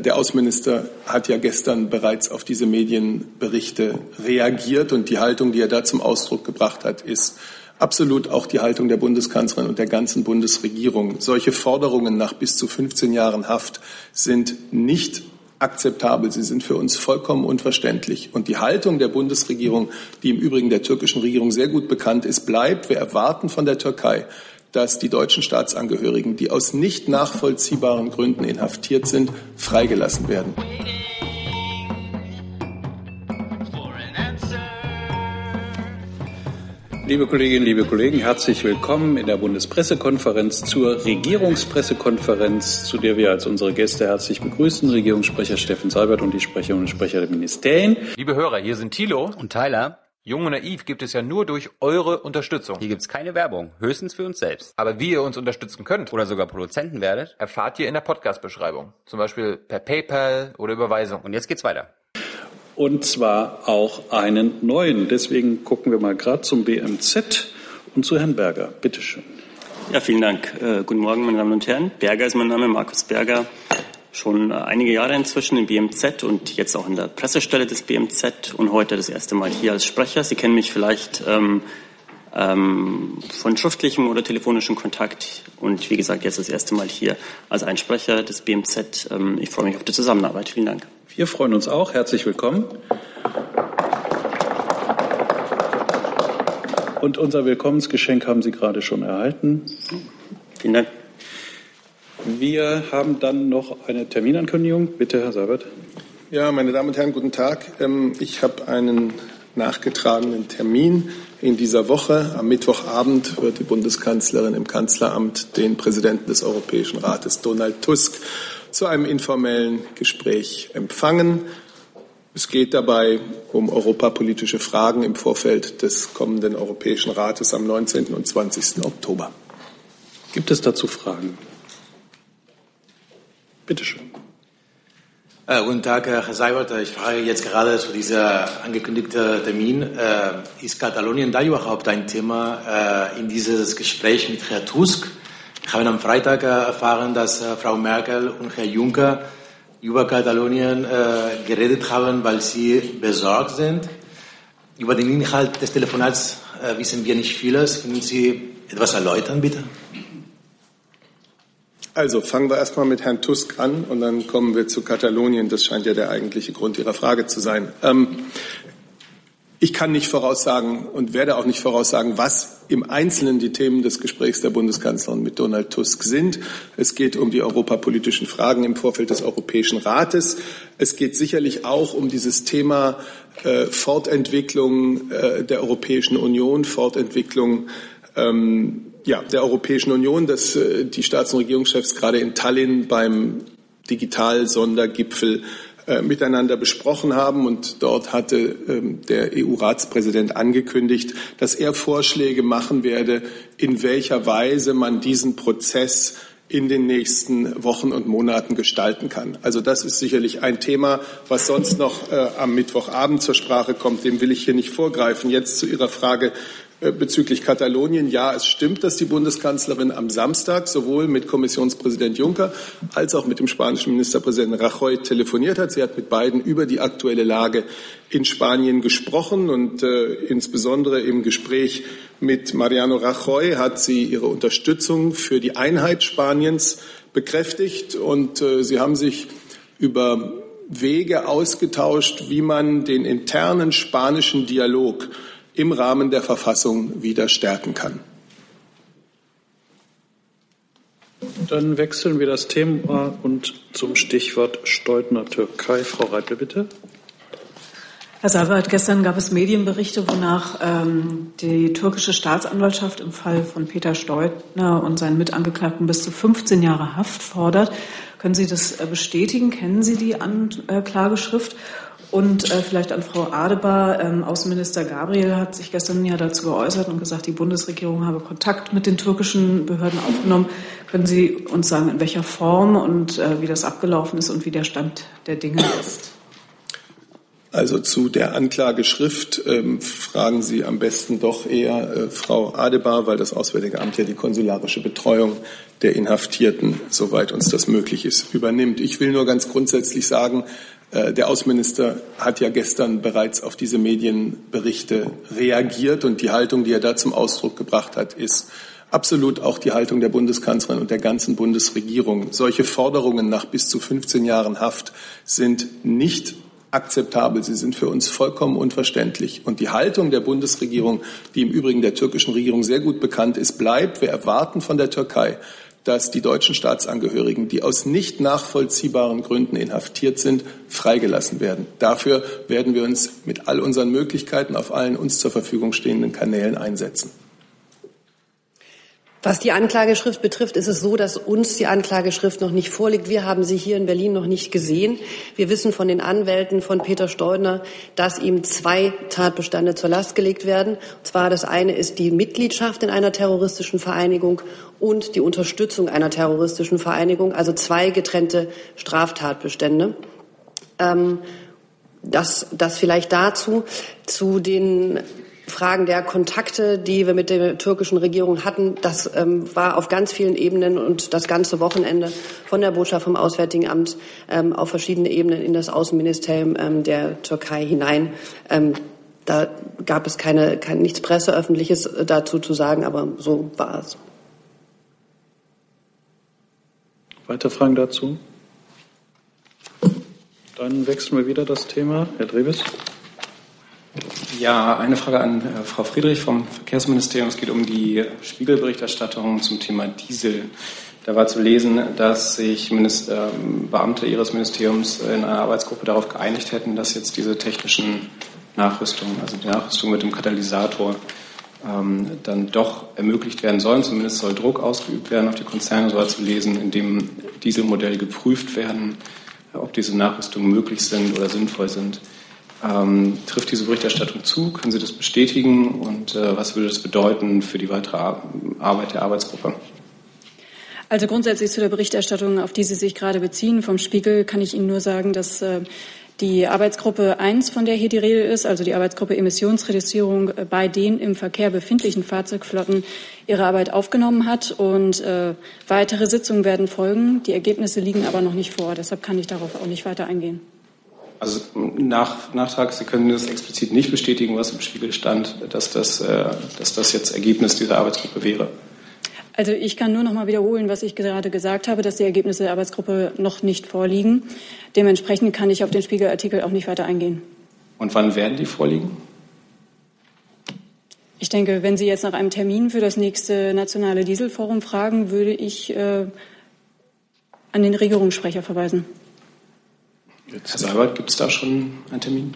Der Außenminister hat ja gestern bereits auf diese Medienberichte reagiert und die Haltung, die er da zum Ausdruck gebracht hat, ist absolut auch die Haltung der Bundeskanzlerin und der ganzen Bundesregierung. Solche Forderungen nach bis zu 15 Jahren Haft sind nicht akzeptabel. Sie sind für uns vollkommen unverständlich. Und die Haltung der Bundesregierung, die im Übrigen der türkischen Regierung sehr gut bekannt ist, bleibt. Wir erwarten von der Türkei, dass die deutschen Staatsangehörigen, die aus nicht nachvollziehbaren Gründen inhaftiert sind, freigelassen werden. Liebe Kolleginnen, liebe Kollegen, herzlich willkommen in der Bundespressekonferenz zur Regierungspressekonferenz, zu der wir als unsere Gäste herzlich begrüßen, Regierungssprecher Steffen Seibert und die Sprecherinnen und Sprecher der Ministerien. Liebe Hörer, hier sind Thilo und Tyler. Jung und naiv gibt es ja nur durch eure Unterstützung. Hier gibt's keine Werbung, höchstens für uns selbst. Aber wie ihr uns unterstützen könnt oder sogar Produzenten werdet, erfahrt ihr in der Podcast-Beschreibung. Zum Beispiel per PayPal oder Überweisung. Und jetzt geht's weiter. Und zwar auch einen neuen. Deswegen gucken wir mal gerade zum BMZ und zu Herrn Berger. Bitte schön. Ja, vielen Dank. Äh, guten Morgen, meine Damen und Herren. Berger ist mein Name, Markus Berger schon einige Jahre inzwischen im BMZ und jetzt auch in der Pressestelle des BMZ und heute das erste Mal hier als Sprecher. Sie kennen mich vielleicht ähm, ähm, von schriftlichem oder telefonischem Kontakt und wie gesagt jetzt das erste Mal hier als Einsprecher des BMZ. Ähm, ich freue mich auf die Zusammenarbeit. Vielen Dank. Wir freuen uns auch. Herzlich willkommen. Und unser Willkommensgeschenk haben Sie gerade schon erhalten. Vielen Dank. Wir haben dann noch eine Terminankündigung. Bitte, Herr Seibert. Ja, meine Damen und Herren, guten Tag. Ähm, ich habe einen nachgetragenen Termin in dieser Woche. Am Mittwochabend wird die Bundeskanzlerin im Kanzleramt den Präsidenten des Europäischen Rates, Donald Tusk, zu einem informellen Gespräch empfangen. Es geht dabei um europapolitische Fragen im Vorfeld des kommenden Europäischen Rates am 19. und 20. Oktober. Gibt es dazu Fragen? Bitte schön. Äh, guten Tag, Herr Seibert. Ich frage jetzt gerade zu dieser angekündigten Termin. Äh, ist Katalonien da überhaupt ein Thema äh, in dieses Gespräch mit Herrn Tusk? Ich habe am Freitag äh, erfahren, dass äh, Frau Merkel und Herr Juncker über Katalonien äh, geredet haben, weil sie besorgt sind. Über den Inhalt des Telefonats wissen wir nicht vieles. Können Sie etwas erläutern, bitte? Also fangen wir erstmal mit Herrn Tusk an und dann kommen wir zu Katalonien. Das scheint ja der eigentliche Grund Ihrer Frage zu sein. Ähm, ich kann nicht voraussagen und werde auch nicht voraussagen, was im Einzelnen die Themen des Gesprächs der Bundeskanzlerin mit Donald Tusk sind. Es geht um die europapolitischen Fragen im Vorfeld des Europäischen Rates. Es geht sicherlich auch um dieses Thema äh, Fortentwicklung äh, der Europäischen Union, Fortentwicklung ähm, ja, der Europäischen Union, dass äh, die Staats- und Regierungschefs gerade in Tallinn beim Digital-Sondergipfel äh, miteinander besprochen haben. Und dort hatte ähm, der EU-Ratspräsident angekündigt, dass er Vorschläge machen werde, in welcher Weise man diesen Prozess in den nächsten Wochen und Monaten gestalten kann. Also das ist sicherlich ein Thema, was sonst noch äh, am Mittwochabend zur Sprache kommt. Dem will ich hier nicht vorgreifen. Jetzt zu Ihrer Frage bezüglich Katalonien. Ja, es stimmt, dass die Bundeskanzlerin am Samstag sowohl mit Kommissionspräsident Juncker als auch mit dem spanischen Ministerpräsidenten Rajoy telefoniert hat. Sie hat mit beiden über die aktuelle Lage in Spanien gesprochen und äh, insbesondere im Gespräch mit Mariano Rajoy hat sie ihre Unterstützung für die Einheit Spaniens bekräftigt und äh, sie haben sich über Wege ausgetauscht, wie man den internen spanischen Dialog im Rahmen der Verfassung wieder stärken kann. Dann wechseln wir das Thema und zum Stichwort Steutner Türkei. Frau Reitle, bitte. Herr Sabat, gestern gab es Medienberichte, wonach ähm, die türkische Staatsanwaltschaft im Fall von Peter Steutner und seinen Mitangeklagten bis zu 15 Jahre Haft fordert. Können Sie das äh, bestätigen? Kennen Sie die Anklageschrift? Und äh, vielleicht an Frau Adebar. Ähm, Außenminister Gabriel hat sich gestern ja dazu geäußert und gesagt, die Bundesregierung habe Kontakt mit den türkischen Behörden aufgenommen. Können Sie uns sagen, in welcher Form und äh, wie das abgelaufen ist und wie der Stand der Dinge ist? Also zu der Anklageschrift ähm, fragen Sie am besten doch eher äh, Frau Adebar, weil das Auswärtige Amt ja die konsularische Betreuung der Inhaftierten, soweit uns das möglich ist, übernimmt. Ich will nur ganz grundsätzlich sagen, der Außenminister hat ja gestern bereits auf diese Medienberichte reagiert und die Haltung, die er da zum Ausdruck gebracht hat, ist absolut auch die Haltung der Bundeskanzlerin und der ganzen Bundesregierung. Solche Forderungen nach bis zu 15 Jahren Haft sind nicht akzeptabel. Sie sind für uns vollkommen unverständlich. Und die Haltung der Bundesregierung, die im Übrigen der türkischen Regierung sehr gut bekannt ist, bleibt. Wir erwarten von der Türkei, dass die deutschen Staatsangehörigen, die aus nicht nachvollziehbaren Gründen inhaftiert sind, freigelassen werden. Dafür werden wir uns mit all unseren Möglichkeiten auf allen uns zur Verfügung stehenden Kanälen einsetzen. Was die Anklageschrift betrifft, ist es so, dass uns die Anklageschrift noch nicht vorliegt. Wir haben sie hier in Berlin noch nicht gesehen. Wir wissen von den Anwälten von Peter Steudner, dass ihm zwei Tatbestände zur Last gelegt werden. Und zwar das eine ist die Mitgliedschaft in einer terroristischen Vereinigung und die Unterstützung einer terroristischen Vereinigung, also zwei getrennte Straftatbestände. Ähm, das, das vielleicht dazu. Zu den Fragen der Kontakte, die wir mit der türkischen Regierung hatten, das ähm, war auf ganz vielen Ebenen und das ganze Wochenende von der Botschaft vom Auswärtigen Amt ähm, auf verschiedene Ebenen in das Außenministerium ähm, der Türkei hinein. Ähm, da gab es keine, kein, nichts Presseöffentliches äh, dazu zu sagen, aber so war es. Weitere Fragen dazu? Dann wechseln wir wieder das Thema. Herr Drewes. Ja, eine Frage an äh, Frau Friedrich vom Verkehrsministerium. Es geht um die Spiegelberichterstattung zum Thema Diesel. Da war zu lesen, dass sich Minister, ähm, Beamte Ihres Ministeriums in einer Arbeitsgruppe darauf geeinigt hätten, dass jetzt diese technischen Nachrüstungen, also die Nachrüstung mit dem Katalysator, ähm, dann doch ermöglicht werden sollen. Zumindest soll Druck ausgeübt werden auf die Konzerne, so war zu lesen, indem Dieselmodelle geprüft werden, ob diese Nachrüstungen möglich sind oder sinnvoll sind. Ähm, trifft diese Berichterstattung zu? Können Sie das bestätigen? Und äh, was würde das bedeuten für die weitere Arbeit der Arbeitsgruppe? Also grundsätzlich zu der Berichterstattung, auf die Sie sich gerade beziehen, vom Spiegel, kann ich Ihnen nur sagen, dass äh, die Arbeitsgruppe 1, von der hier die Rede ist, also die Arbeitsgruppe Emissionsreduzierung äh, bei den im Verkehr befindlichen Fahrzeugflotten, ihre Arbeit aufgenommen hat. Und äh, weitere Sitzungen werden folgen. Die Ergebnisse liegen aber noch nicht vor. Deshalb kann ich darauf auch nicht weiter eingehen. Also nach, Nachtrag, Sie können das explizit nicht bestätigen, was im Spiegel stand, dass das, äh, dass das jetzt Ergebnis dieser Arbeitsgruppe wäre. Also ich kann nur noch mal wiederholen, was ich gerade gesagt habe, dass die Ergebnisse der Arbeitsgruppe noch nicht vorliegen. Dementsprechend kann ich auf den Spiegelartikel auch nicht weiter eingehen. Und wann werden die vorliegen? Ich denke, wenn Sie jetzt nach einem Termin für das nächste nationale Dieselforum fragen, würde ich äh, an den Regierungssprecher verweisen. Herr Seibert, gibt es da schon einen Termin?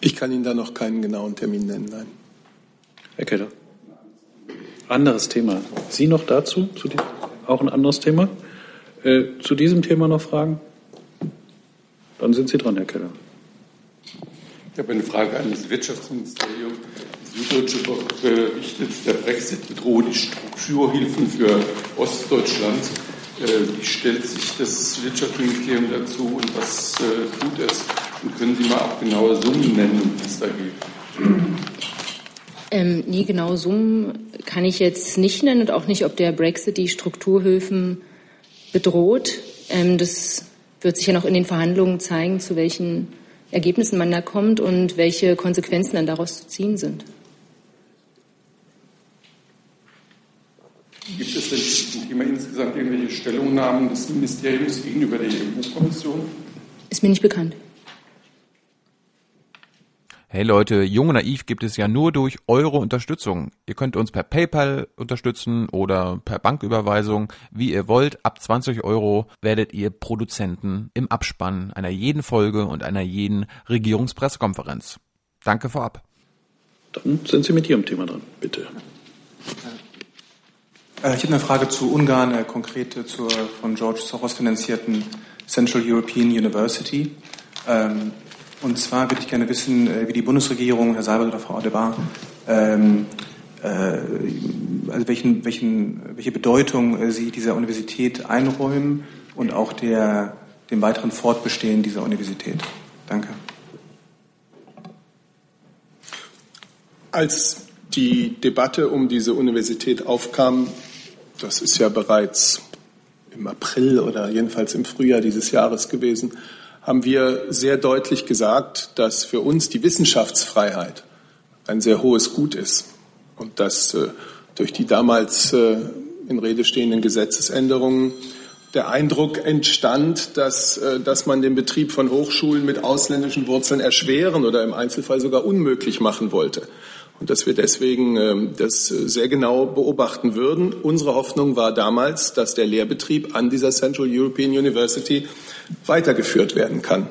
Ich kann Ihnen da noch keinen genauen Termin nennen, nein. Herr Keller. Anderes Thema. Sie noch dazu? Zu die, auch ein anderes Thema? Äh, zu diesem Thema noch Fragen? Dann sind Sie dran, Herr Keller. Ich habe eine Frage an das Wirtschaftsministerium. Die Süddeutsche berichtet, der Brexit bedroht die Strukturhilfen für Ostdeutschland. Äh, wie stellt sich das Wirtschaftsministerium dazu und was äh, tut es? Und können Sie mal auch genaue Summen nennen, die es da geht? Ähm, nee, genaue Summen kann ich jetzt nicht nennen und auch nicht, ob der Brexit die Strukturhilfen bedroht. Ähm, das wird sich ja noch in den Verhandlungen zeigen, zu welchen Ergebnissen man da kommt und welche Konsequenzen dann daraus zu ziehen sind. Gibt es denn Thema insgesamt irgendwelche Stellungnahmen des Ministeriums gegenüber der EU-Kommission? Ist mir nicht bekannt. Hey Leute, Jung und Naiv gibt es ja nur durch eure Unterstützung. Ihr könnt uns per PayPal unterstützen oder per Banküberweisung, wie ihr wollt. Ab 20 Euro werdet ihr Produzenten im Abspann einer jeden Folge und einer jeden Regierungspressekonferenz. Danke vorab. Dann sind Sie mit Ihrem Thema dran, bitte. Äh, ich habe eine Frage zu Ungarn, äh, konkret zur von George Soros finanzierten Central European University. Ähm, und zwar würde ich gerne wissen, äh, wie die Bundesregierung, Herr Seibert oder Frau Adebar, ähm, also welchen, welchen, welche Bedeutung Sie dieser Universität einräumen und auch der, dem weiteren Fortbestehen dieser Universität. Danke. Als die Debatte um diese Universität aufkam, das ist ja bereits im April oder jedenfalls im Frühjahr dieses Jahres gewesen, haben wir sehr deutlich gesagt, dass für uns die Wissenschaftsfreiheit ein sehr hohes Gut ist und dass äh, durch die damals äh, in Rede stehenden Gesetzesänderungen der Eindruck entstand, dass, äh, dass man den Betrieb von Hochschulen mit ausländischen Wurzeln erschweren oder im Einzelfall sogar unmöglich machen wollte. Und dass wir deswegen ähm, das sehr genau beobachten würden. Unsere Hoffnung war damals, dass der Lehrbetrieb an dieser Central European University weitergeführt werden kann.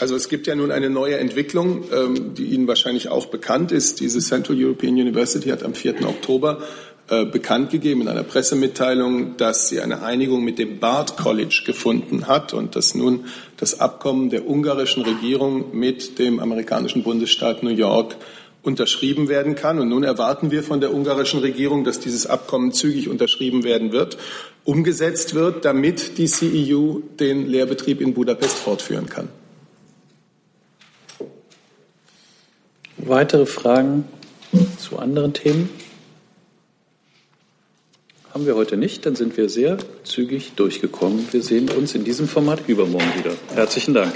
Also es gibt ja nun eine neue Entwicklung, ähm, die Ihnen wahrscheinlich auch bekannt ist. Diese Central European University hat am 4. Oktober äh, bekannt gegeben in einer Pressemitteilung, dass sie eine Einigung mit dem Bard College gefunden hat und dass nun das Abkommen der ungarischen Regierung mit dem amerikanischen Bundesstaat New York unterschrieben werden kann. Und nun erwarten wir von der ungarischen Regierung, dass dieses Abkommen zügig unterschrieben werden wird, umgesetzt wird, damit die CEU den Lehrbetrieb in Budapest fortführen kann. Weitere Fragen zu anderen Themen? Haben wir heute nicht, dann sind wir sehr zügig durchgekommen. Wir sehen uns in diesem Format übermorgen wieder. Herzlichen Dank.